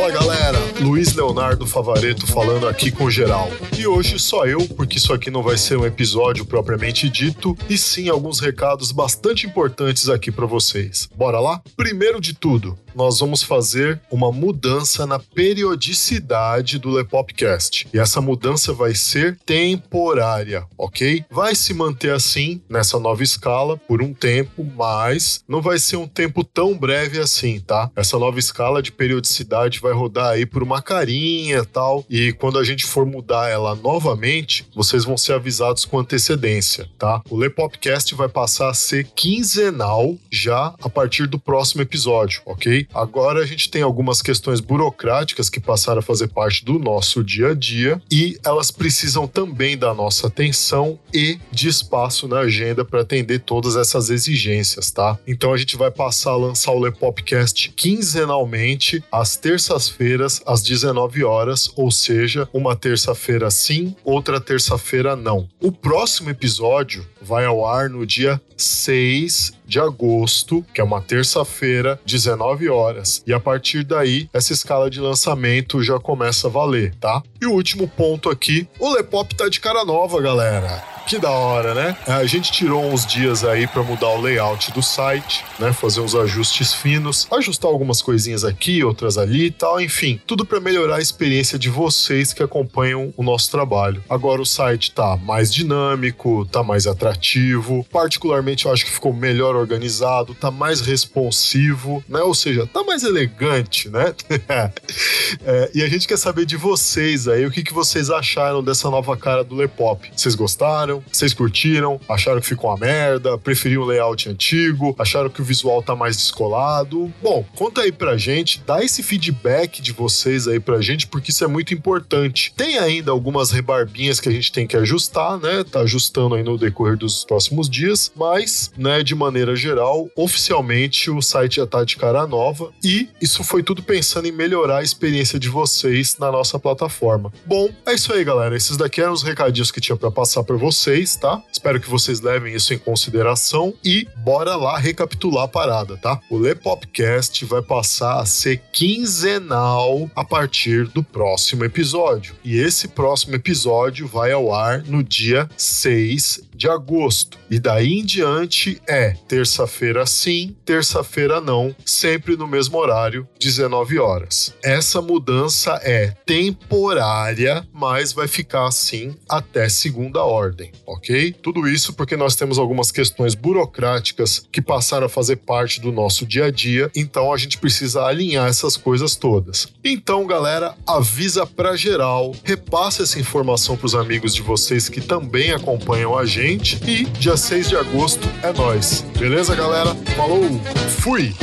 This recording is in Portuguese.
Fala galera, Luiz Leonardo Favareto falando aqui com geral. E hoje só eu, porque isso aqui não vai ser um episódio propriamente dito, e sim alguns recados bastante importantes aqui para vocês. Bora lá? Primeiro de tudo, nós vamos fazer uma mudança na periodicidade do Lepopcast. E essa mudança vai ser temporária, ok? Vai se manter assim nessa nova escala por um tempo, mas não vai ser um tempo tão breve assim, tá? Essa nova escala de periodicidade vai rodar aí por uma carinha e tal, e quando a gente for mudar ela novamente, vocês vão ser avisados com antecedência, tá? O Lepopcast vai passar a ser quinzenal já a partir do próximo episódio, ok? Agora a gente tem algumas questões burocráticas que passaram a fazer parte do nosso dia a dia e elas precisam também da nossa atenção e de espaço na agenda para atender todas essas exigências, tá? Então a gente vai passar a lançar o Lepopcast quinzenalmente às terças-feiras às 19 horas, ou seja, uma terça-feira sim, outra terça-feira não. O próximo episódio vai ao ar no dia 6 de agosto, que é uma terça-feira, 19 horas. E a partir daí, essa escala de lançamento já começa a valer, tá? E o último ponto aqui, o Lepop tá de cara nova, galera. Que da hora, né? A gente tirou uns dias aí para mudar o layout do site, né? Fazer uns ajustes finos, ajustar algumas coisinhas aqui, outras ali e tal, enfim, tudo para melhorar a experiência de vocês que acompanham o nosso trabalho. Agora o site tá mais dinâmico, tá mais atrativo, particularmente eu acho que ficou melhor organizado, tá mais responsivo, né? Ou seja, tá mais elegante, né? é, e a gente quer saber de vocês aí, o que, que vocês acharam dessa nova cara do Lepop? Vocês gostaram? Vocês curtiram? Acharam que ficou uma merda? Preferiam o layout antigo? Acharam que o visual tá mais descolado? Bom, conta aí pra gente, dá esse feedback de vocês aí pra gente, porque isso é muito importante. Tem ainda algumas rebarbinhas que a gente tem que ajustar, né? Tá ajustando aí no decorrer dos próximos dias, mas, né, de maneira geral, oficialmente o site já tá de cara nova e isso foi tudo pensando em melhorar a experiência de vocês na nossa plataforma. Bom, é isso aí, galera. Esses daqui eram os recadinhos que tinha para passar para vocês, tá? Espero que vocês levem isso em consideração e bora lá recapitular a parada, tá? O Lepopcast vai passar a ser quinzenal a partir do próximo episódio. E esse próximo episódio vai ao ar no dia 6 de agosto. E daí em diante é terça-feira sim, terça-feira não, sempre no mesmo horário, 19 horas. Essa mudança é temporária, mas vai ficar assim até segunda ordem, ok? Tudo isso porque nós temos algumas questões burocráticas que passaram a fazer parte do nosso dia a dia, então a gente precisa alinhar essas coisas todas. Então, galera, avisa para geral, repassa essa informação para os amigos de vocês que também acompanham a gente e dia 6 de agosto é nós. Beleza, galera? Falou, fui!